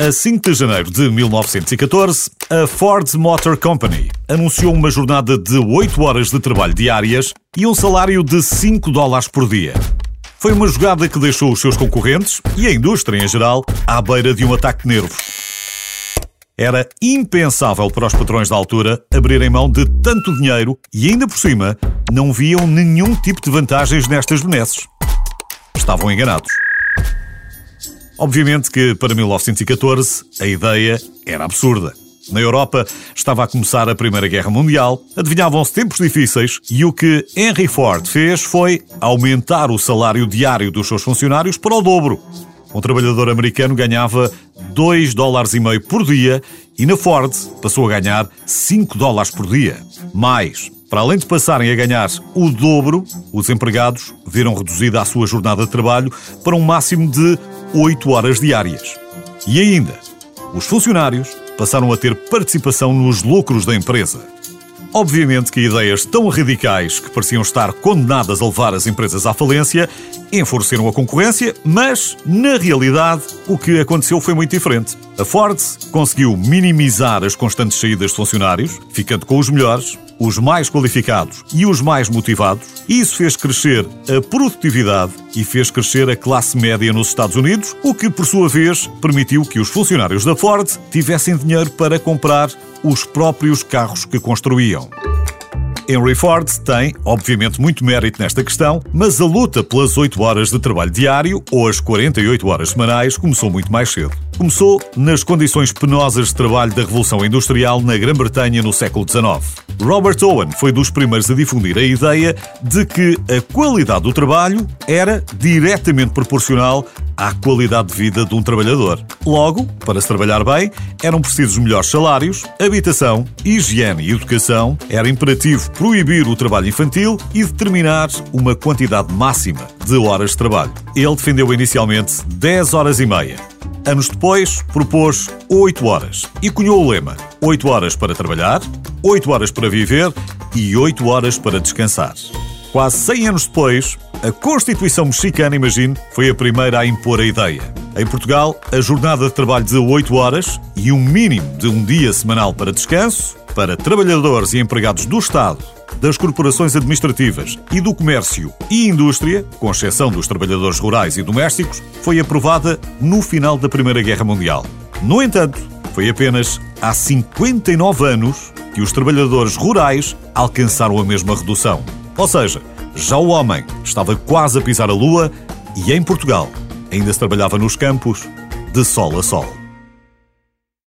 A 5 de janeiro de 1914, a Ford Motor Company anunciou uma jornada de 8 horas de trabalho diárias e um salário de 5 dólares por dia. Foi uma jogada que deixou os seus concorrentes e a indústria em geral à beira de um ataque de nervos. Era impensável para os patrões da altura abrirem mão de tanto dinheiro e, ainda por cima, não viam nenhum tipo de vantagens nestas benesses. Estavam enganados. Obviamente que para 1914 a ideia era absurda. Na Europa estava a começar a Primeira Guerra Mundial, adivinhavam-se tempos difíceis e o que Henry Ford fez foi aumentar o salário diário dos seus funcionários para o dobro. Um trabalhador americano ganhava 2 dólares e meio por dia e na Ford passou a ganhar 5 dólares por dia. Mais, para além de passarem a ganhar o dobro, os empregados viram reduzida a sua jornada de trabalho para um máximo de 8 horas diárias. E ainda, os funcionários passaram a ter participação nos lucros da empresa. Obviamente que ideias tão radicais que pareciam estar condenadas a levar as empresas à falência enfureceram a concorrência, mas, na realidade, o que aconteceu foi muito diferente. A Ford conseguiu minimizar as constantes saídas de funcionários, ficando com os melhores, os mais qualificados e os mais motivados, isso fez crescer a produtividade e fez crescer a classe média nos Estados Unidos, o que, por sua vez, permitiu que os funcionários da Ford tivessem dinheiro para comprar os próprios carros que construíam. Henry Ford tem, obviamente, muito mérito nesta questão, mas a luta pelas 8 horas de trabalho diário, ou as 48 horas semanais, começou muito mais cedo. Começou nas condições penosas de trabalho da Revolução Industrial na Grã-Bretanha no século XIX. Robert Owen foi dos primeiros a difundir a ideia de que a qualidade do trabalho era diretamente proporcional à qualidade de vida de um trabalhador. Logo, para se trabalhar bem, eram precisos melhores salários, habitação, higiene e educação, era imperativo proibir o trabalho infantil e determinar uma quantidade máxima de horas de trabalho. Ele defendeu inicialmente 10 horas e meia. Anos depois, propôs 8 horas e cunhou o lema: 8 horas para trabalhar, 8 horas para viver e 8 horas para descansar. Quase 100 anos depois, a Constituição Mexicana, imagine, foi a primeira a impor a ideia. Em Portugal, a jornada de trabalho de 8 horas e um mínimo de um dia semanal para descanso, para trabalhadores e empregados do Estado, das corporações administrativas e do comércio e indústria, com exceção dos trabalhadores rurais e domésticos, foi aprovada no final da Primeira Guerra Mundial. No entanto, foi apenas há 59 anos que os trabalhadores rurais alcançaram a mesma redução. Ou seja, já o homem estava quase a pisar a lua e em Portugal ainda se trabalhava nos campos de sol a sol.